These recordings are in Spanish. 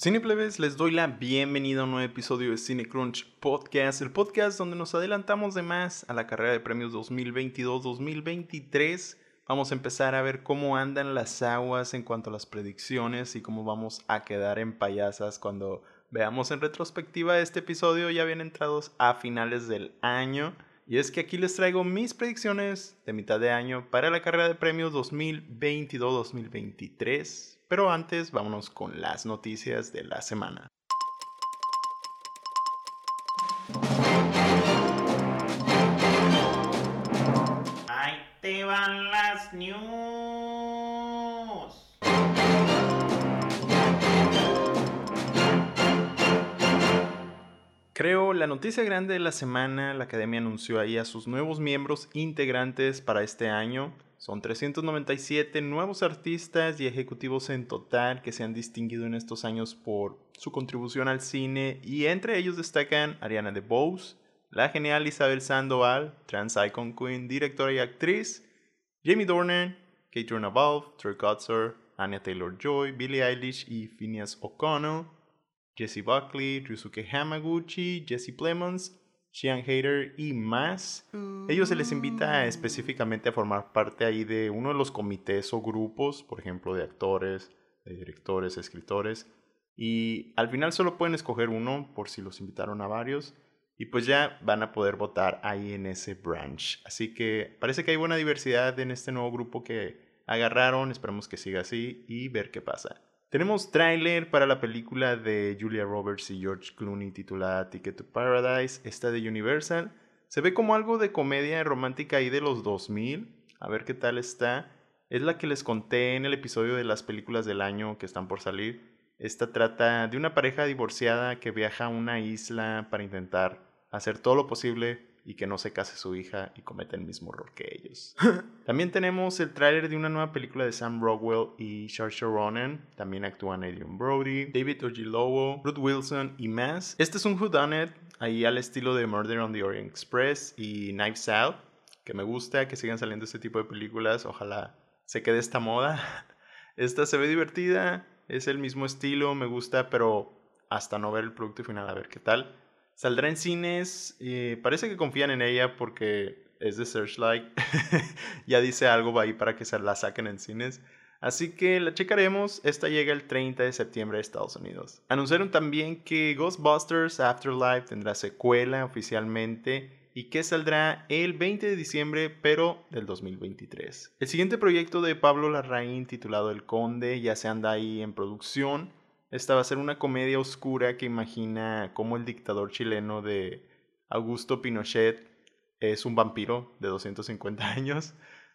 Cineplebes, les doy la bienvenida a un nuevo episodio de CineCrunch Podcast, el podcast donde nos adelantamos de más a la carrera de premios 2022-2023. Vamos a empezar a ver cómo andan las aguas en cuanto a las predicciones y cómo vamos a quedar en payasas cuando veamos en retrospectiva este episodio ya bien entrados a finales del año. Y es que aquí les traigo mis predicciones de mitad de año para la carrera de premios 2022-2023. Pero antes, vámonos con las noticias de la semana. Ahí te van las news. Creo la noticia grande de la semana, la academia anunció ahí a sus nuevos miembros integrantes para este año. Son 397 nuevos artistas y ejecutivos en total que se han distinguido en estos años por su contribución al cine y entre ellos destacan Ariana DeBose, la genial Isabel Sandoval, trans icon queen, directora y actriz, Jamie Dornan, Kate Runabov, Troy Kotsur, Anya Taylor-Joy, Billie Eilish y Phineas O'Connell, Jesse Buckley, Ryusuke Hamaguchi, Jesse Plemons Sheehan Hater y más. Ellos se les invita específicamente a formar parte ahí de uno de los comités o grupos, por ejemplo, de actores, de directores, escritores. Y al final solo pueden escoger uno por si los invitaron a varios. Y pues ya van a poder votar ahí en ese branch. Así que parece que hay buena diversidad en este nuevo grupo que agarraron. Esperemos que siga así y ver qué pasa. Tenemos tráiler para la película de Julia Roberts y George Clooney titulada Ticket to Paradise, esta de Universal. Se ve como algo de comedia romántica ahí de los 2000. A ver qué tal está. Es la que les conté en el episodio de las películas del año que están por salir. Esta trata de una pareja divorciada que viaja a una isla para intentar hacer todo lo posible y que no se case su hija y cometa el mismo error que ellos. También tenemos el tráiler de una nueva película de Sam Rockwell y Saoirse Ronan. También actúan Adrian Brody, David Oyelowo, Ruth Wilson y más. Este es un whodunit ahí al estilo de Murder on the Orient Express y Knives Out, que me gusta que sigan saliendo este tipo de películas. Ojalá se quede esta moda. Esta se ve divertida, es el mismo estilo, me gusta, pero hasta no ver el producto final a ver qué tal. Saldrá en cines. parece que confían en ella porque es de Searchlight. ya dice algo ahí para que se la saquen en cines. Así que la checaremos. Esta llega el 30 de septiembre a Estados Unidos. Anunciaron también que Ghostbusters Afterlife tendrá secuela oficialmente y que saldrá el 20 de diciembre, pero del 2023. El siguiente proyecto de Pablo Larraín, titulado El Conde, ya se anda ahí en producción. Esta va a ser una comedia oscura que imagina cómo el dictador chileno de Augusto Pinochet es un vampiro de 250 años.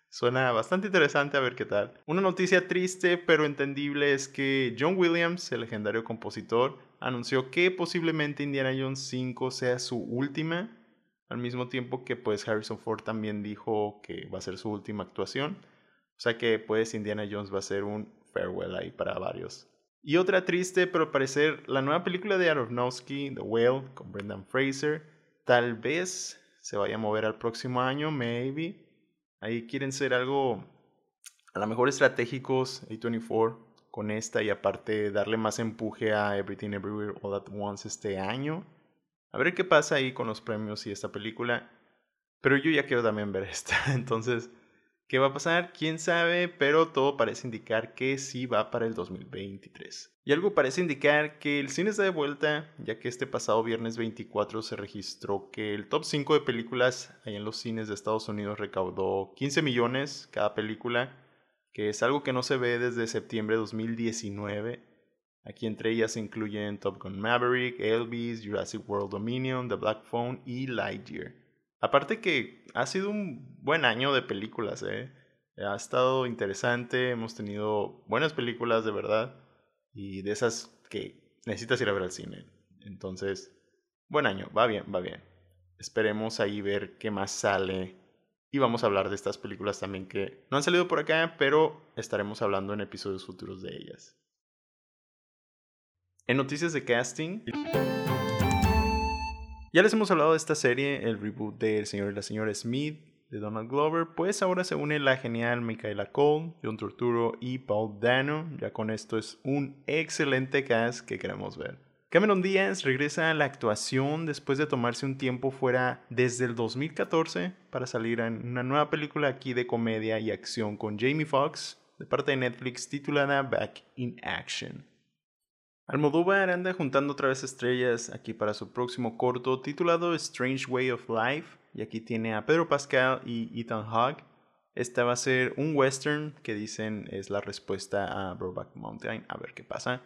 Suena bastante interesante a ver qué tal. Una noticia triste pero entendible es que John Williams, el legendario compositor, anunció que posiblemente Indiana Jones 5 sea su última, al mismo tiempo que pues Harrison Ford también dijo que va a ser su última actuación. O sea que pues Indiana Jones va a ser un farewell ahí para varios. Y otra triste, pero al parecer la nueva película de Aronofsky, The Whale, con Brendan Fraser, tal vez se vaya a mover al próximo año, maybe. Ahí quieren ser algo, a lo mejor estratégicos, A24, con esta y aparte darle más empuje a Everything Everywhere All At Once este año. A ver qué pasa ahí con los premios y esta película. Pero yo ya quiero también ver esta, entonces... ¿Qué va a pasar? ¿Quién sabe? Pero todo parece indicar que sí va para el 2023. Y algo parece indicar que el cine está de vuelta, ya que este pasado viernes 24 se registró que el top 5 de películas ahí en los cines de Estados Unidos recaudó 15 millones cada película, que es algo que no se ve desde septiembre de 2019. Aquí entre ellas se incluyen Top Gun Maverick, Elvis, Jurassic World Dominion, The Black Phone y Lightyear. Aparte que ha sido un buen año de películas, ¿eh? Ha estado interesante, hemos tenido buenas películas de verdad y de esas que necesitas ir a ver al cine. Entonces, buen año, va bien, va bien. Esperemos ahí ver qué más sale y vamos a hablar de estas películas también que no han salido por acá, pero estaremos hablando en episodios futuros de ellas. En noticias de casting, ya les hemos hablado de esta serie, el reboot de El Señor y la Señora Smith. de Donald Glover, pues ahora se une la genial Michaela Cole, John Turturro y Paul Dano. Ya con esto es un excelente cast que queremos ver. Cameron Díaz regresa a la actuación después de tomarse un tiempo fuera desde el 2014 para salir en una nueva película aquí de comedia y acción con Jamie Foxx de parte de Netflix titulada Back in Action. Almodóvar anda juntando otra vez estrellas aquí para su próximo corto titulado Strange Way of Life y aquí tiene a Pedro Pascal y Ethan Hawke. Esta va a ser un western que dicen es la respuesta a Brokeback Mountain. A ver qué pasa.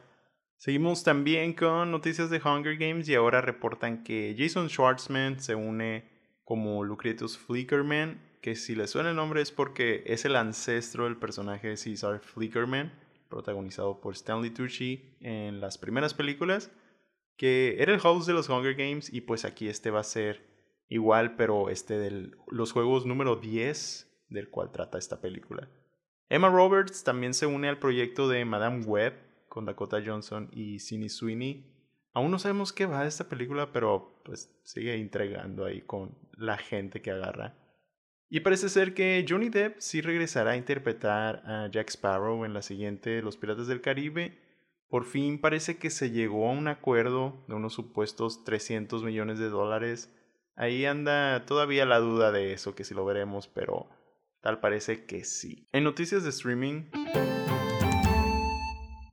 Seguimos también con noticias de Hunger Games y ahora reportan que Jason Schwartzman se une como Lucretius Flickerman, que si le suena el nombre es porque es el ancestro del personaje de Caesar Flickerman protagonizado por Stanley Tucci en las primeras películas, que era el host de los Hunger Games y pues aquí este va a ser igual, pero este de los juegos número 10 del cual trata esta película. Emma Roberts también se une al proyecto de Madame Web con Dakota Johnson y Sidney Sweeney. Aún no sabemos qué va de esta película, pero pues sigue entregando ahí con la gente que agarra. Y parece ser que Johnny Depp sí regresará a interpretar a Jack Sparrow en la siguiente Los Piratas del Caribe. Por fin parece que se llegó a un acuerdo de unos supuestos 300 millones de dólares. Ahí anda todavía la duda de eso, que si lo veremos, pero tal parece que sí. En noticias de streaming...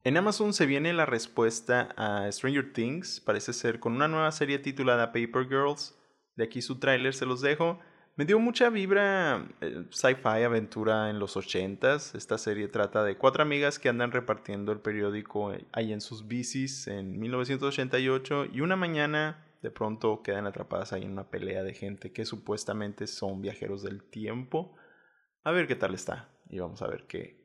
En Amazon se viene la respuesta a Stranger Things, parece ser con una nueva serie titulada Paper Girls. De aquí su tráiler se los dejo. Me dio mucha vibra eh, sci-fi aventura en los ochentas. Esta serie trata de cuatro amigas que andan repartiendo el periódico eh, ahí en sus bicis en 1988 y una mañana de pronto quedan atrapadas ahí en una pelea de gente que supuestamente son viajeros del tiempo. A ver qué tal está y vamos a ver qué,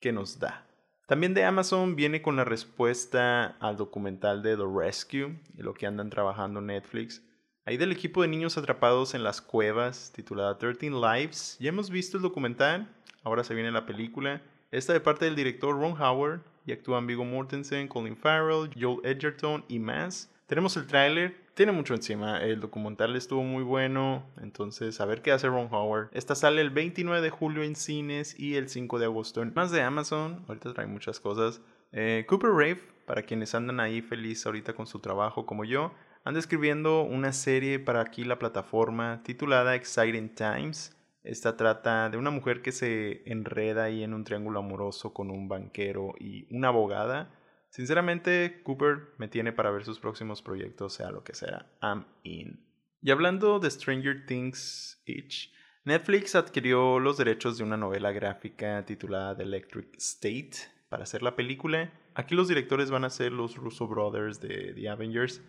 qué nos da. También de Amazon viene con la respuesta al documental de The Rescue lo que andan trabajando Netflix. Ahí del equipo de niños atrapados en las cuevas, titulada 13 Lives. Ya hemos visto el documental, ahora se viene la película. Esta de parte del director Ron Howard y actúan Viggo Mortensen, Colin Farrell, Joel Edgerton y más. Tenemos el tráiler, tiene mucho encima. El documental estuvo muy bueno, entonces a ver qué hace Ron Howard. Esta sale el 29 de julio en cines y el 5 de agosto en más de Amazon. Ahorita trae muchas cosas. Eh, Cooper Rave, para quienes andan ahí feliz ahorita con su trabajo como yo anda escribiendo una serie para aquí la plataforma titulada Exciting Times. Esta trata de una mujer que se enreda ahí en un triángulo amoroso con un banquero y una abogada. Sinceramente, Cooper me tiene para ver sus próximos proyectos, sea lo que sea. I'm in. Y hablando de Stranger Things Itch, Netflix adquirió los derechos de una novela gráfica titulada The Electric State para hacer la película. Aquí los directores van a ser los Russo Brothers de The Avengers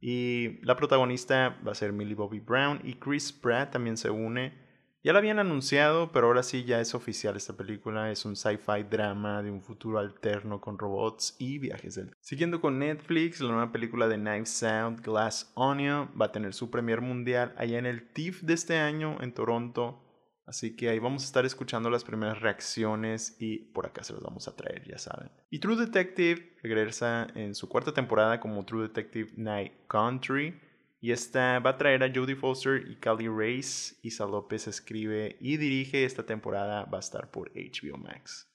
y la protagonista va a ser Millie Bobby Brown y Chris Pratt también se une. Ya la habían anunciado, pero ahora sí ya es oficial esta película. Es un sci-fi drama de un futuro alterno con robots y viajes del... Siguiendo con Netflix, la nueva película de Knives Out, Glass Onion, va a tener su premier mundial allá en el TIFF de este año en Toronto. Así que ahí vamos a estar escuchando las primeras reacciones y por acá se los vamos a traer, ya saben. Y True Detective regresa en su cuarta temporada como True Detective Night Country. Y esta va a traer a Jodie Foster y Callie Race. Isa López escribe y dirige esta temporada, va a estar por HBO Max.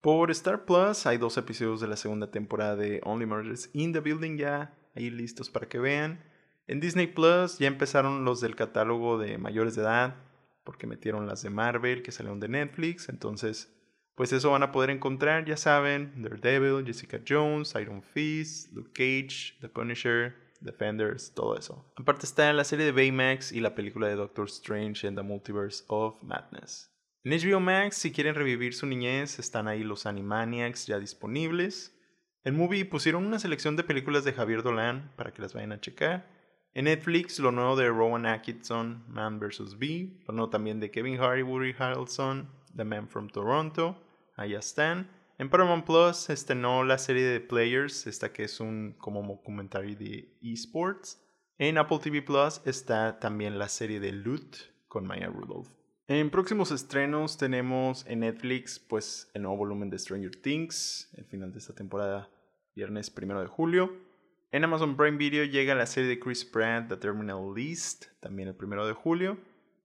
Por Star Plus hay dos episodios de la segunda temporada de Only Murders in the Building ya ahí listos para que vean. En Disney Plus ya empezaron los del catálogo de mayores de edad, porque metieron las de Marvel que salieron de Netflix, entonces pues eso van a poder encontrar, ya saben, Daredevil, Jessica Jones, Iron Fist, Luke Cage, The Punisher, Defenders, todo eso. Aparte está la serie de Baymax y la película de Doctor Strange en The Multiverse of Madness. En HBO Max, si quieren revivir su niñez, están ahí los Animaniacs ya disponibles. En Movie pusieron una selección de películas de Javier Dolan para que las vayan a checar. En Netflix, lo nuevo de Rowan Atkinson, Man vs. Bee. Lo nuevo también de Kevin Hart y Woody Harrelson, The Man from Toronto. Ahí están. En Paramount Plus estrenó la serie de Players, esta que es un como documentario de esports. En Apple TV Plus está también la serie de Loot con Maya Rudolph. En próximos estrenos tenemos en Netflix pues el nuevo volumen de Stranger Things, el final de esta temporada, viernes primero de julio. En Amazon Prime Video llega la serie de Chris Pratt, The Terminal List, también el primero de julio.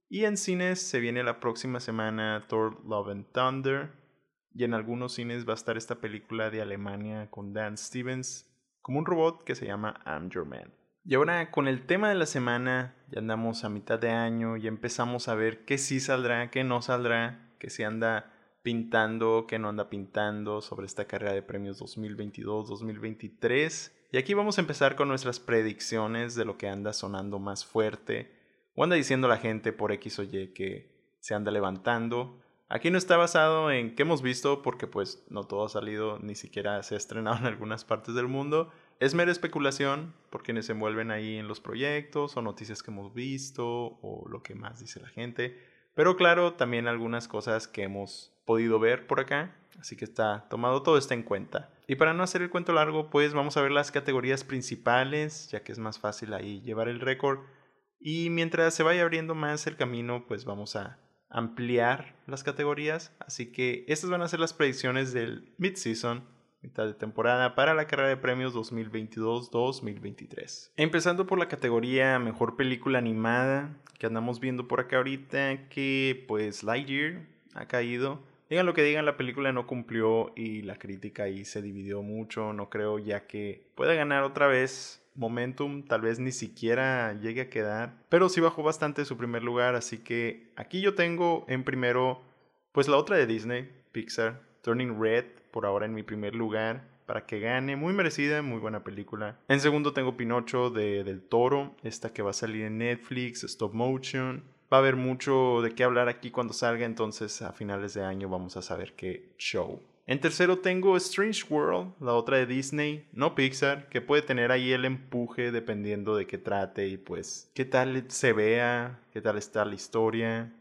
Y en cines se viene la próxima semana Thor Love and Thunder. Y en algunos cines va a estar esta película de Alemania con Dan Stevens como un robot que se llama I'm Your Man. Y ahora con el tema de la semana, ya andamos a mitad de año, y empezamos a ver qué sí saldrá, qué no saldrá, qué se anda pintando, qué no anda pintando sobre esta carrera de premios 2022-2023. Y aquí vamos a empezar con nuestras predicciones de lo que anda sonando más fuerte o anda diciendo la gente por X o Y que se anda levantando. Aquí no está basado en qué hemos visto porque pues no todo ha salido, ni siquiera se ha estrenado en algunas partes del mundo. Es mera especulación por quienes se envuelven ahí en los proyectos o noticias que hemos visto o lo que más dice la gente. Pero claro, también algunas cosas que hemos podido ver por acá. Así que está tomado todo está en cuenta. Y para no hacer el cuento largo, pues vamos a ver las categorías principales, ya que es más fácil ahí llevar el récord. Y mientras se vaya abriendo más el camino, pues vamos a ampliar las categorías. Así que estas van a ser las predicciones del mid-season, mitad de temporada, para la carrera de premios 2022-2023. Empezando por la categoría Mejor Película Animada, que andamos viendo por acá ahorita, que pues Lightyear ha caído. Digan lo que digan, la película no cumplió y la crítica ahí se dividió mucho. No creo ya que pueda ganar otra vez momentum, tal vez ni siquiera llegue a quedar, pero sí bajó bastante su primer lugar, así que aquí yo tengo en primero, pues la otra de Disney, Pixar, Turning Red, por ahora en mi primer lugar, para que gane, muy merecida, muy buena película. En segundo tengo Pinocho de Del Toro, esta que va a salir en Netflix, Stop Motion va a haber mucho de qué hablar aquí cuando salga, entonces a finales de año vamos a saber qué show. En tercero tengo Strange World, la otra de Disney, no Pixar, que puede tener ahí el empuje dependiendo de qué trate y pues qué tal se vea, qué tal está la historia.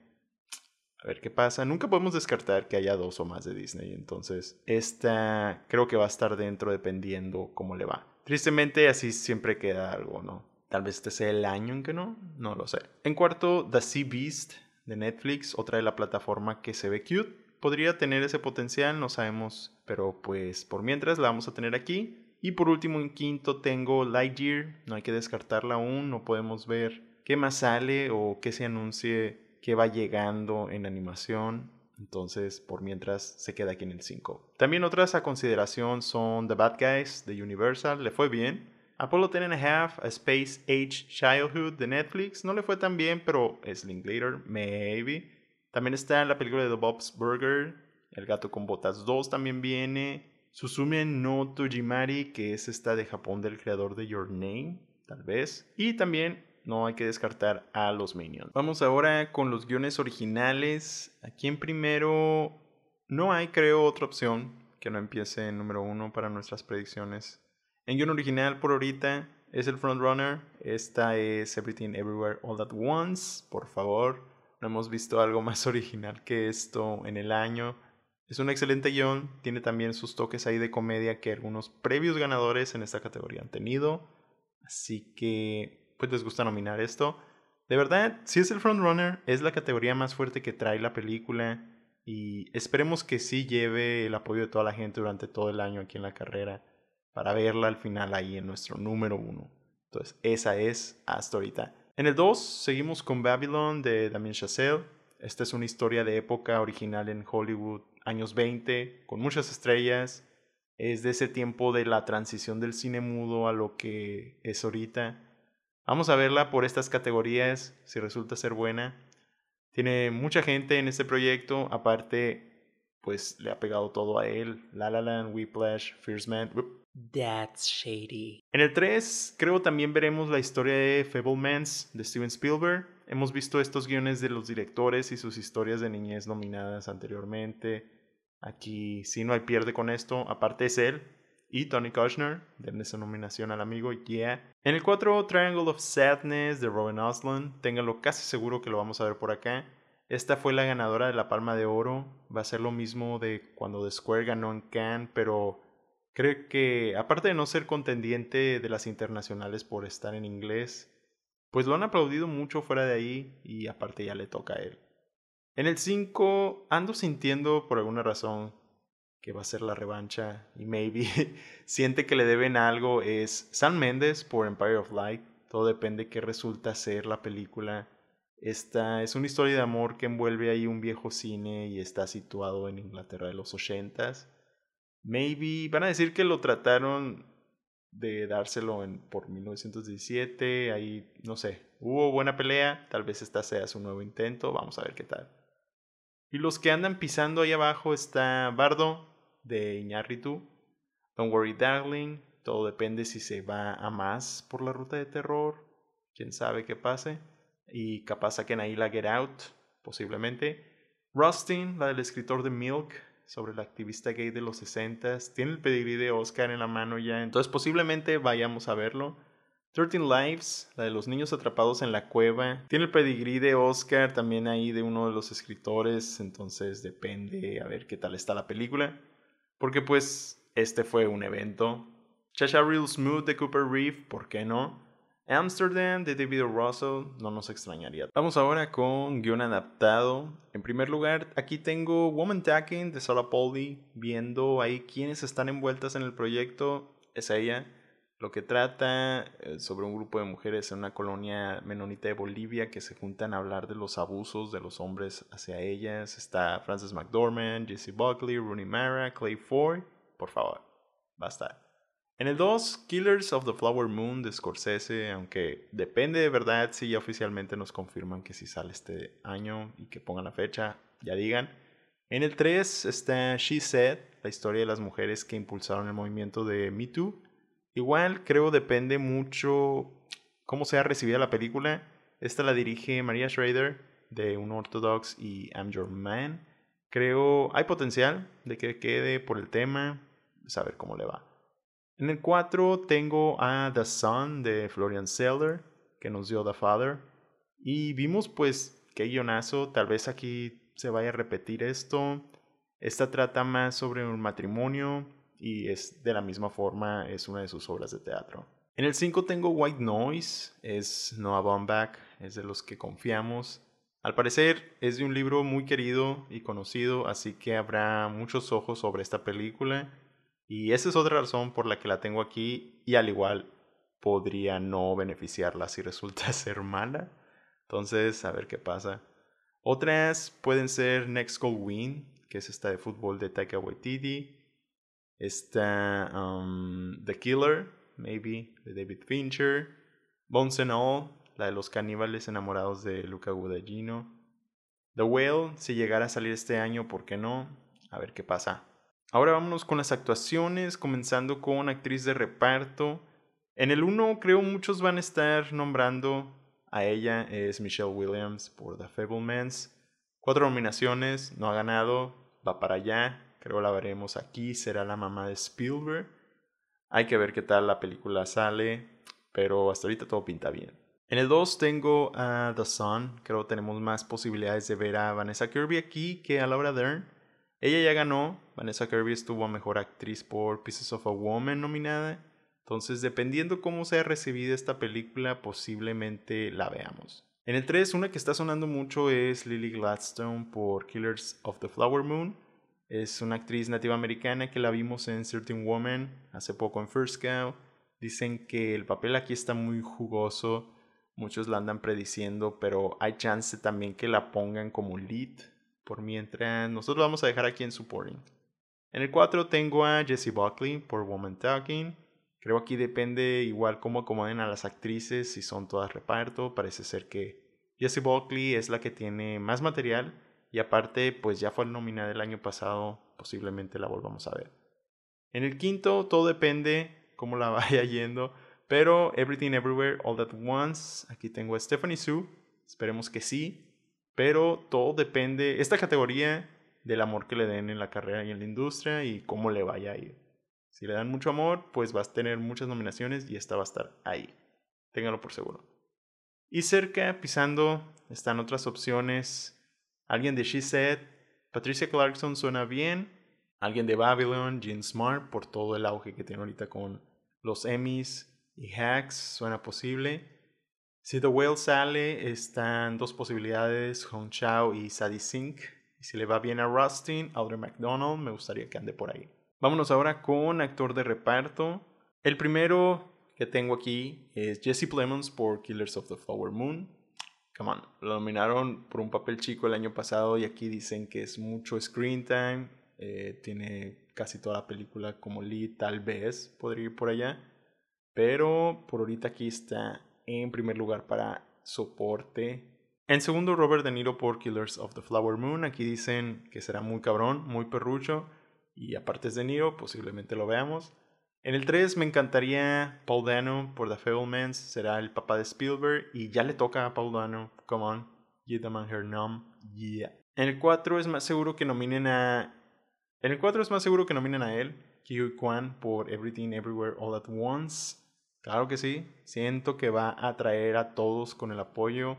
A ver qué pasa. Nunca podemos descartar que haya dos o más de Disney, entonces esta creo que va a estar dentro dependiendo cómo le va. Tristemente así siempre queda algo, ¿no? Tal vez este sea el año en que no, no lo sé. En cuarto, The Sea Beast de Netflix, otra de la plataforma que se ve cute. Podría tener ese potencial, no sabemos, pero pues por mientras la vamos a tener aquí. Y por último, en quinto tengo Lightyear, no hay que descartarla aún, no podemos ver qué más sale o qué se anuncie que va llegando en animación. Entonces, por mientras, se queda aquí en el 5. También otras a consideración son The Bad Guys de Universal, le fue bien. Apollo 10 and a Half, A Space Age Childhood de Netflix. No le fue tan bien, pero es Linklater, maybe. También está la película de The Bob's Burger. El gato con botas 2 también viene. Susume no Tojimari, que es esta de Japón del creador de Your Name, tal vez. Y también no hay que descartar a los Minions. Vamos ahora con los guiones originales. Aquí en primero no hay, creo, otra opción que no empiece en número uno para nuestras predicciones. En guion original por ahorita es el frontrunner. Esta es Everything Everywhere All at Once. Por favor, no hemos visto algo más original que esto en el año. Es un excelente guion. Tiene también sus toques ahí de comedia que algunos previos ganadores en esta categoría han tenido. Así que, pues les gusta nominar esto. De verdad, si es el frontrunner, es la categoría más fuerte que trae la película. Y esperemos que sí lleve el apoyo de toda la gente durante todo el año aquí en la carrera para verla al final ahí en nuestro número uno. Entonces, esa es hasta ahorita. En el 2 seguimos con Babylon de Damien Chazelle. Esta es una historia de época original en Hollywood, años 20, con muchas estrellas. Es de ese tiempo de la transición del cine mudo a lo que es ahorita. Vamos a verla por estas categorías, si resulta ser buena. Tiene mucha gente en este proyecto, aparte, pues le ha pegado todo a él. La La Land, Whiplash, Fierce Man. That's shady. En el 3 creo también veremos la historia de Fablemans de Steven Spielberg. Hemos visto estos guiones de los directores y sus historias de niñez nominadas anteriormente. Aquí sí no hay pierde con esto. Aparte es él y Tony Kushner. Denle esa nominación al amigo. Yeah. En el 4 Triangle of Sadness de Robin Osland. Ténganlo casi seguro que lo vamos a ver por acá. Esta fue la ganadora de la Palma de Oro. Va a ser lo mismo de cuando The Square ganó en Cannes, pero Creo que, aparte de no ser contendiente de las internacionales por estar en inglés, pues lo han aplaudido mucho fuera de ahí y aparte ya le toca a él. En el 5 ando sintiendo por alguna razón que va a ser la revancha y maybe siente que le deben algo es Sam Mendes por Empire of Light. Todo depende qué resulta ser la película. Esta es una historia de amor que envuelve ahí un viejo cine y está situado en Inglaterra de los ochentas. Maybe van a decir que lo trataron de dárselo en, por 1917, ahí no sé, hubo buena pelea, tal vez esta sea su nuevo intento, vamos a ver qué tal. Y los que andan pisando ahí abajo está Bardo de Iñárritu, Don't Worry Darling, todo depende si se va a más por la ruta de terror, quién sabe qué pase, y capaz saquen ahí la Get Out, posiblemente. Rustin, la del escritor de Milk, sobre la activista gay de los 60 tiene el pedigrí de Oscar en la mano ya, entonces posiblemente vayamos a verlo. 13 Lives, la de los niños atrapados en la cueva, tiene el pedigrí de Oscar también ahí de uno de los escritores, entonces depende a ver qué tal está la película, porque pues este fue un evento. Chacha Real Smooth de Cooper Reeve, ¿por qué no? Amsterdam de David. Russell no nos extrañaría. Vamos ahora con guion adaptado. En primer lugar, aquí tengo Woman Talking de Sarah Poldy, viendo ahí quiénes están envueltas en el proyecto. Es ella. Lo que trata eh, sobre un grupo de mujeres en una colonia menonita de Bolivia que se juntan a hablar de los abusos de los hombres hacia ellas. Está Frances McDormand, Jesse Buckley, Rooney Mara, Clay Ford. Por favor, basta. En el 2, Killers of the Flower Moon de Scorsese, aunque depende de verdad si ya oficialmente nos confirman que si sale este año y que pongan la fecha, ya digan. En el 3 está She Said, la historia de las mujeres que impulsaron el movimiento de Me Too. Igual creo depende mucho cómo sea recibida la película. Esta la dirige Maria Schrader de Unorthodox y I'm Your Man. Creo hay potencial de que quede por el tema, saber cómo le va. En el 4 tengo a The Son de Florian Seller, que nos dio The Father. Y vimos pues qué guionazo, tal vez aquí se vaya a repetir esto. Esta trata más sobre un matrimonio y es de la misma forma, es una de sus obras de teatro. En el 5 tengo White Noise, es Noah Baumbach, es de los que confiamos. Al parecer es de un libro muy querido y conocido, así que habrá muchos ojos sobre esta película y esa es otra razón por la que la tengo aquí y al igual podría no beneficiarla si resulta ser mala. Entonces, a ver qué pasa. Otras pueden ser Next Goal Win, que es esta de fútbol de Taika Waititi. Está um, The Killer, maybe, de David Fincher. Bones and All, la de los caníbales enamorados de Luca Guadagnino. The Whale, si llegara a salir este año, ¿por qué no? A ver qué pasa. Ahora vámonos con las actuaciones, comenzando con actriz de reparto. En el 1 creo muchos van a estar nombrando a ella, es Michelle Williams por The Fablemans. Cuatro nominaciones, no ha ganado, va para allá, creo la veremos aquí, será la mamá de Spielberg. Hay que ver qué tal la película sale, pero hasta ahorita todo pinta bien. En el 2 tengo a The Sun, creo tenemos más posibilidades de ver a Vanessa Kirby aquí que a Laura Dern. Ella ya ganó, Vanessa Kirby estuvo a Mejor Actriz por Pieces of a Woman nominada, entonces dependiendo cómo sea recibida esta película, posiblemente la veamos. En el 3, una que está sonando mucho es Lily Gladstone por Killers of the Flower Moon. Es una actriz nativa americana que la vimos en Certain Woman hace poco en First Cow. Dicen que el papel aquí está muy jugoso, muchos la andan prediciendo, pero hay chance también que la pongan como lead por mientras nosotros vamos a dejar aquí en supporting. En el 4 tengo a Jessie Buckley por Woman Talking. Creo aquí depende igual cómo acomoden a las actrices, si son todas reparto. Parece ser que Jessie Buckley es la que tiene más material y aparte pues ya fue nominada el año pasado, posiblemente la volvamos a ver. En el quinto todo depende cómo la vaya yendo, pero Everything Everywhere All At Once, aquí tengo a Stephanie Sue, esperemos que sí, pero todo depende, esta categoría, del amor que le den en la carrera y en la industria y cómo le vaya a ir. Si le dan mucho amor, pues vas a tener muchas nominaciones y esta va a estar ahí. Ténganlo por seguro. Y cerca, pisando, están otras opciones. Alguien de She Said, Patricia Clarkson suena bien. Alguien de Babylon, Jean Smart, por todo el auge que tiene ahorita con los Emmys y Hacks, suena posible. Si The Whale sale, están dos posibilidades, Hong Chao y Sadie Sink. Y si le va bien a Rustin, Audrey McDonald, me gustaría que ande por ahí. Vámonos ahora con actor de reparto. El primero que tengo aquí es Jesse Plemons por Killers of the Flower Moon. Come on, lo nominaron por un papel chico el año pasado y aquí dicen que es mucho screen time. Eh, tiene casi toda la película como lead, tal vez podría ir por allá. Pero por ahorita aquí está en primer lugar para soporte. En segundo, Robert De Niro por Killers of the Flower Moon. Aquí dicen que será muy cabrón, muy perrucho. Y aparte es De Niro, posiblemente lo veamos. En el 3 me encantaría Paul Dano por The Fablemans. Será el papá de Spielberg. Y ya le toca a Paul Dano. Come on. Give the man her numb. Yeah. En el 4 es más seguro que nominen a... En el 4 es más seguro que nominen a él. Kiwi Kwan por Everything Everywhere All at Once. Claro que sí, siento que va a atraer a todos con el apoyo.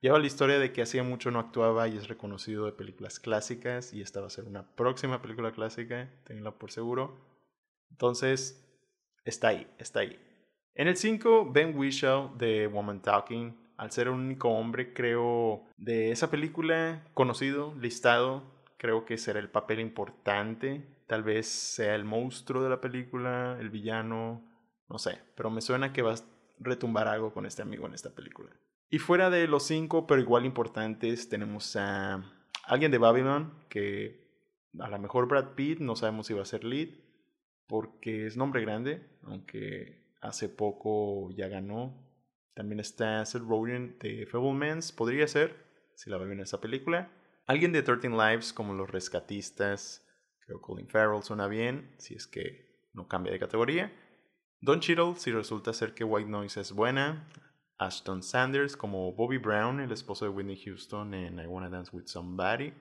Lleva la historia de que hacía mucho no actuaba y es reconocido de películas clásicas y esta va a ser una próxima película clásica, tenganlo por seguro. Entonces, está ahí, está ahí. En el 5, Ben Whishaw de Woman Talking. Al ser el único hombre, creo, de esa película conocido, listado, creo que será el papel importante. Tal vez sea el monstruo de la película, el villano, no sé, pero me suena que va a retumbar algo con este amigo en esta película. Y fuera de los cinco, pero igual importantes, tenemos a alguien de Babylon, que a lo mejor Brad Pitt, no sabemos si va a ser lead, porque es nombre grande, aunque hace poco ya ganó. También está Seth Rogen de Fablemans, podría ser, si la va bien en esa película. Alguien de 13 Lives, como los rescatistas, creo que Colin Farrell suena bien, si es que no cambia de categoría. Don Cheadle, si resulta ser que White Noise es buena. Ashton Sanders como Bobby Brown, el esposo de Whitney Houston en I Wanna Dance with Somebody.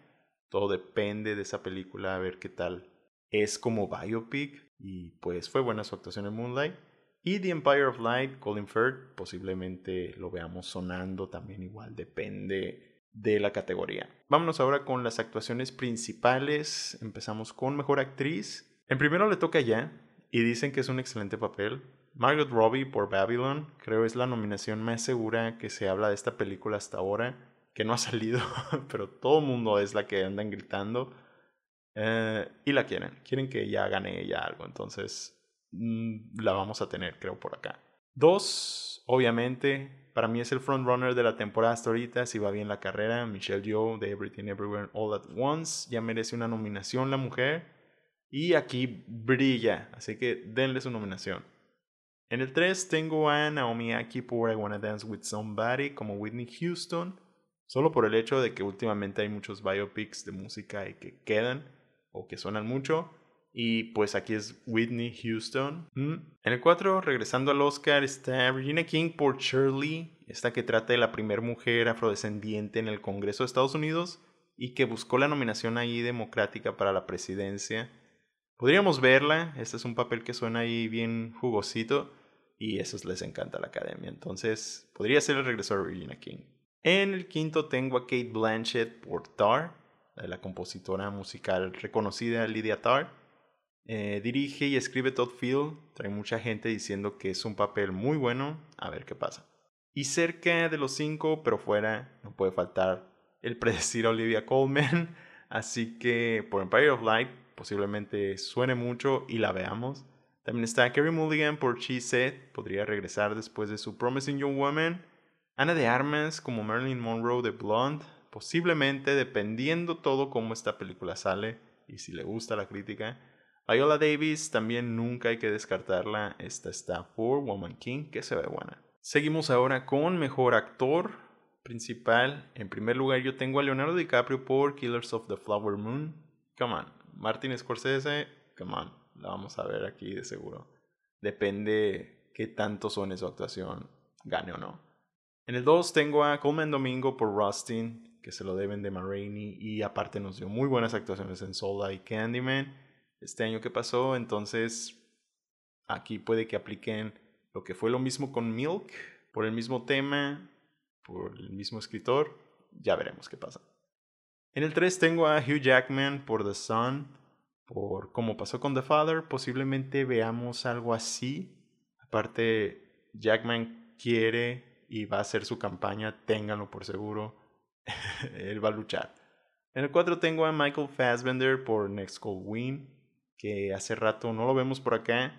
Todo depende de esa película, a ver qué tal es como biopic. Y pues fue buena su actuación en Moonlight. Y The Empire of Light, Colin Firth, posiblemente lo veamos sonando también igual, depende de la categoría. Vámonos ahora con las actuaciones principales. Empezamos con Mejor Actriz. En primero le toca ya, y dicen que es un excelente papel. Margot Robbie por Babylon, creo es la nominación más segura que se habla de esta película hasta ahora, que no ha salido, pero todo el mundo es la que andan gritando. Eh, y la quieren, quieren que ya gane ella algo, entonces mm, la vamos a tener, creo, por acá. Dos, obviamente, para mí es el frontrunner de la temporada hasta ahorita, si va bien la carrera, Michelle Yeoh de Everything Everywhere All at Once, ya merece una nominación la mujer. Y aquí brilla, así que denle su nominación. En el 3 tengo a Naomi Aki por I Wanna Dance with Somebody como Whitney Houston, solo por el hecho de que últimamente hay muchos biopics de música y que quedan o que suenan mucho. Y pues aquí es Whitney Houston. Mm. En el 4, regresando al Oscar, está Regina King por Shirley, esta que trata de la primera mujer afrodescendiente en el Congreso de Estados Unidos y que buscó la nominación ahí democrática para la presidencia. Podríamos verla, este es un papel que suena ahí bien jugosito y eso les encanta a la academia. Entonces, podría ser el regreso de Regina King. En el quinto tengo a Kate Blanchett por Tar, la compositora musical reconocida Lydia Tar. Eh, dirige y escribe Todd Field, trae mucha gente diciendo que es un papel muy bueno, a ver qué pasa. Y cerca de los cinco, pero fuera, no puede faltar el predecir a Olivia Colman, así que por Empire of Light posiblemente suene mucho y la veamos. También está Kerry Mulligan por She Said, podría regresar después de su Promising Young Woman. Ana de Armas como Marilyn Monroe de Blonde, posiblemente dependiendo todo cómo esta película sale y si le gusta la crítica. Viola Davis también nunca hay que descartarla, esta está por Woman King que se ve buena. Seguimos ahora con Mejor Actor Principal. En primer lugar yo tengo a Leonardo DiCaprio por Killers of the Flower Moon. Come on, Martin Scorsese, come on, la vamos a ver aquí de seguro. Depende qué tanto suene su actuación, gane o no. En el 2 tengo a Coleman Domingo por Rustin, que se lo deben de Marraine y aparte nos dio muy buenas actuaciones en Sola y Candyman este año que pasó, entonces aquí puede que apliquen lo que fue lo mismo con Milk, por el mismo tema, por el mismo escritor, ya veremos qué pasa. En el 3 tengo a Hugh Jackman por The Sun, por como pasó con The Father, posiblemente veamos algo así. Aparte, Jackman quiere y va a hacer su campaña, ténganlo por seguro. Él va a luchar. En el 4 tengo a Michael Fassbender por Next Cold Win, que hace rato no lo vemos por acá.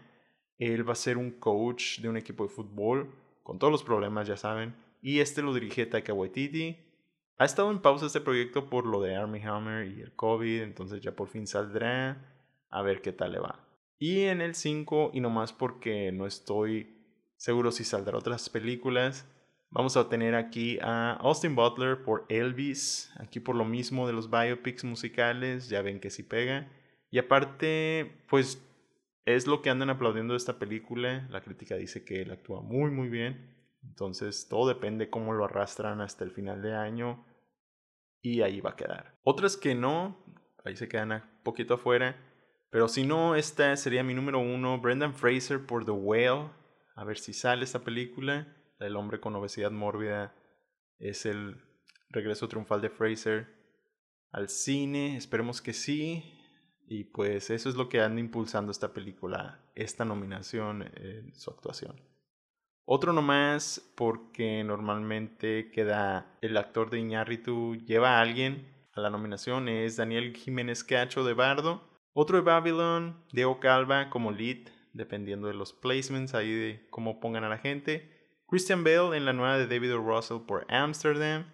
Él va a ser un coach de un equipo de fútbol, con todos los problemas, ya saben. Y este lo dirige Taika Waititi. Ha estado en pausa este proyecto por lo de Army Hammer y el COVID, entonces ya por fin saldrá. A ver qué tal le va. Y en el 5, y nomás porque no estoy seguro si saldrá otras películas, vamos a tener aquí a Austin Butler por Elvis, aquí por lo mismo de los biopics musicales, ya ven que sí pega. Y aparte, pues es lo que andan aplaudiendo de esta película. La crítica dice que él actúa muy, muy bien. Entonces, todo depende cómo lo arrastran hasta el final de año. Y ahí va a quedar. Otras que no, ahí se quedan un poquito afuera. Pero si no, esta sería mi número uno, Brendan Fraser por The Whale. A ver si sale esta película. El hombre con obesidad mórbida es el regreso triunfal de Fraser al cine. Esperemos que sí. Y pues eso es lo que anda impulsando esta película, esta nominación en su actuación. Otro nomás, porque normalmente queda el actor de Iñárritu, lleva a alguien a la nominación, es Daniel Jiménez Cacho de Bardo. Otro de Babylon, Diego Calva como lead, dependiendo de los placements, ahí de cómo pongan a la gente. Christian Bale en la nueva de David o. Russell por Amsterdam.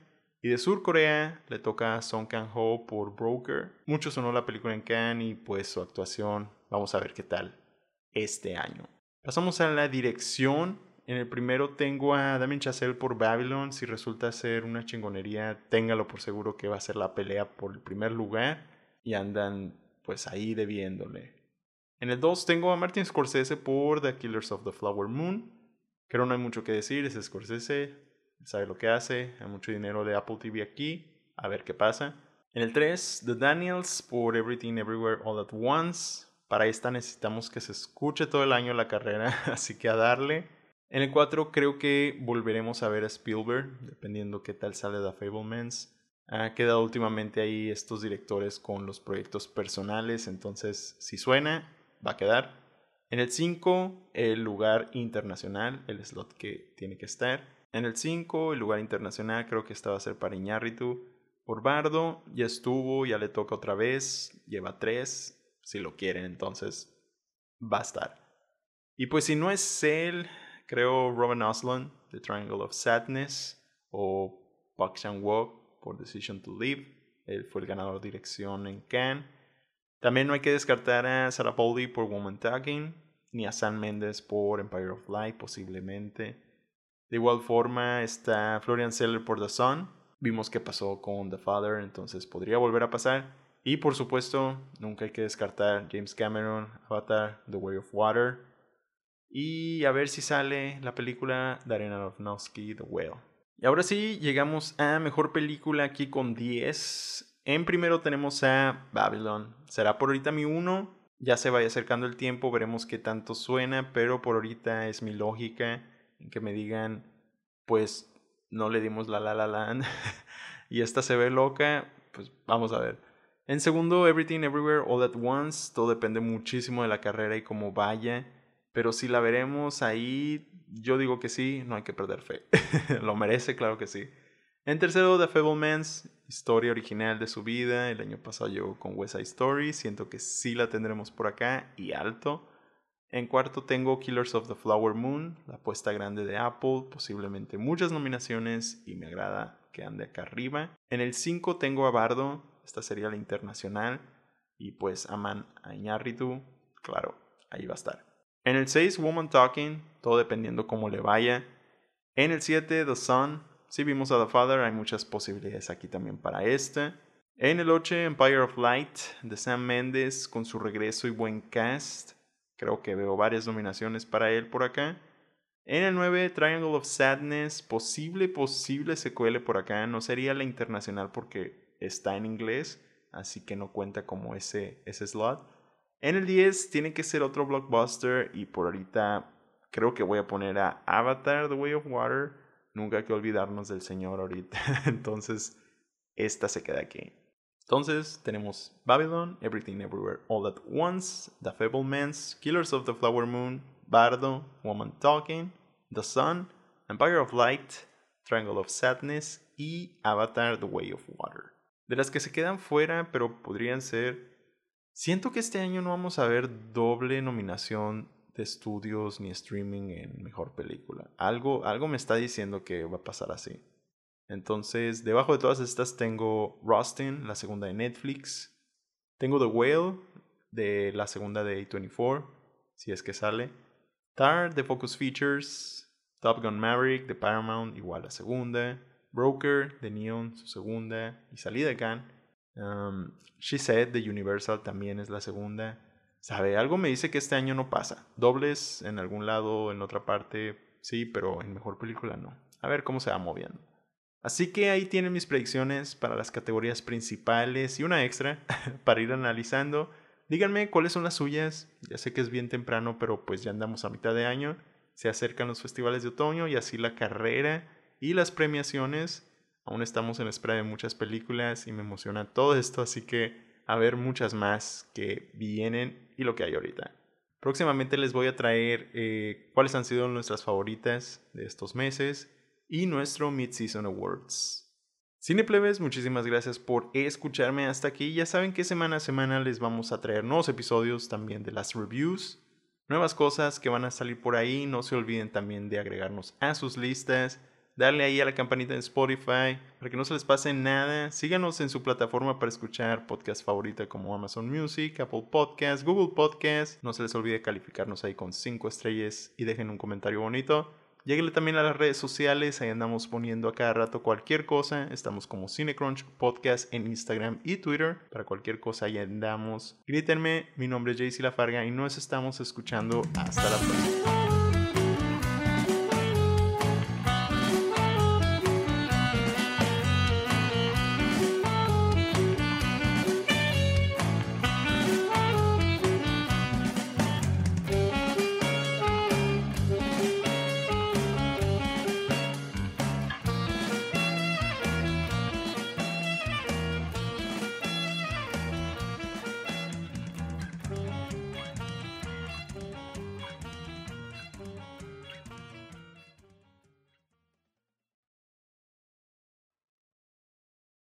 Y de Sur Corea le toca a Song Kang-ho por Broker. Mucho sonó la película en Cannes y pues su actuación, vamos a ver qué tal este año. Pasamos a la dirección. En el primero tengo a Damien Chazelle por Babylon. Si resulta ser una chingonería, téngalo por seguro que va a ser la pelea por el primer lugar. Y andan pues ahí debiéndole. En el 2 tengo a Martin Scorsese por The Killers of the Flower Moon. Creo no hay mucho que decir, es Scorsese, sabe lo que hace, hay mucho dinero de Apple TV aquí, a ver qué pasa. En el 3, The Daniels por Everything Everywhere All at Once. Para esta necesitamos que se escuche todo el año la carrera, así que a darle. En el 4 creo que volveremos a ver a Spielberg, dependiendo qué tal sale The Fablemans ha quedado últimamente ahí estos directores con los proyectos personales, entonces si suena, va a quedar. En el 5, el lugar internacional, el slot que tiene que estar. En el 5, el lugar internacional, creo que esta va a ser para Iñárritu. Por Bardo, ya estuvo, ya le toca otra vez, lleva 3, si lo quieren, entonces va a estar. Y pues si no es él, creo Robin Osland, The Triangle of Sadness, o Park Chan-wook, por Decision to Live. Él fue el ganador de dirección en Cannes. También no hay que descartar a Sarah Pauli por Woman Talking, ni a Sam Mendes por Empire of Light, posiblemente. De igual forma está Florian Seller por The Sun. Vimos qué pasó con The Father, entonces podría volver a pasar. Y por supuesto, nunca hay que descartar James Cameron, Avatar, The Way of Water. Y a ver si sale la película Darren Aronofsky, The Whale. Y ahora sí, llegamos a mejor película aquí con 10. En primero tenemos a Babylon. Será por ahorita mi 1. Ya se vaya acercando el tiempo, veremos qué tanto suena, pero por ahorita es mi lógica en que me digan, pues no le dimos la la la land y esta se ve loca, pues vamos a ver. En segundo, Everything Everywhere All at Once. Todo depende muchísimo de la carrera y cómo vaya. Pero si la veremos ahí, yo digo que sí, no hay que perder fe. Lo merece, claro que sí. En tercero, The Fablemans, historia original de su vida. El año pasado llegó con West Side Story. Siento que sí la tendremos por acá y alto. En cuarto tengo Killers of the Flower Moon, la apuesta grande de Apple, posiblemente muchas nominaciones y me agrada que ande acá arriba. En el 5 tengo a Bardo, esta sería la internacional, y pues Aman a claro, ahí va a estar. En el 6, Woman Talking, todo dependiendo cómo le vaya. En el 7, The Sun, si vimos a The Father, hay muchas posibilidades aquí también para este. En el 8, Empire of Light, de Sam Mendes, con su regreso y buen cast. Creo que veo varias nominaciones para él por acá. En el 9, Triangle of Sadness, posible, posible se cuele por acá. No sería la internacional porque está en inglés, así que no cuenta como ese, ese slot. En el 10 tiene que ser otro blockbuster y por ahorita creo que voy a poner a Avatar, The Way of Water. Nunca hay que olvidarnos del señor ahorita. Entonces, esta se queda aquí. Entonces, tenemos Babylon, Everything Everywhere All at Once, The Fablemans, Killers of the Flower Moon, Bardo, Woman Talking, The Sun, Empire of Light, Triangle of Sadness y Avatar, The Way of Water. De las que se quedan fuera, pero podrían ser... Siento que este año no vamos a ver doble nominación de estudios ni streaming en mejor película. Algo, algo me está diciendo que va a pasar así. Entonces, debajo de todas estas tengo Rustin, la segunda de Netflix. Tengo The Whale, de la segunda de A24, si es que sale. Tar, de Focus Features. Top Gun Maverick, de Paramount, igual la segunda. Broker, de Neon, su segunda. Y salida de Um, She Said, de Universal, también es la segunda. ¿Sabe? Algo me dice que este año no pasa. Dobles en algún lado, en otra parte, sí, pero en mejor película no. A ver cómo se va moviendo. Así que ahí tienen mis predicciones para las categorías principales y una extra para ir analizando. Díganme cuáles son las suyas. Ya sé que es bien temprano, pero pues ya andamos a mitad de año. Se acercan los festivales de otoño y así la carrera y las premiaciones. Aún estamos en espera de muchas películas y me emociona todo esto, así que a ver muchas más que vienen y lo que hay ahorita. Próximamente les voy a traer eh, cuáles han sido nuestras favoritas de estos meses y nuestro Mid-Season Awards. Cineplebes, muchísimas gracias por escucharme hasta aquí. Ya saben que semana a semana les vamos a traer nuevos episodios también de las reviews, nuevas cosas que van a salir por ahí. No se olviden también de agregarnos a sus listas, darle ahí a la campanita en Spotify para que no se les pase nada. Síganos en su plataforma para escuchar podcast favorita como Amazon Music, Apple Podcast, Google Podcast. No se les olvide calificarnos ahí con 5 estrellas y dejen un comentario bonito. Lléguenle también a las redes sociales, ahí andamos poniendo a cada rato cualquier cosa. Estamos como Cinecrunch Podcast en Instagram y Twitter. Para cualquier cosa ahí andamos. Grítenme, mi nombre es Jaycee Lafarga y nos estamos escuchando. Hasta la próxima.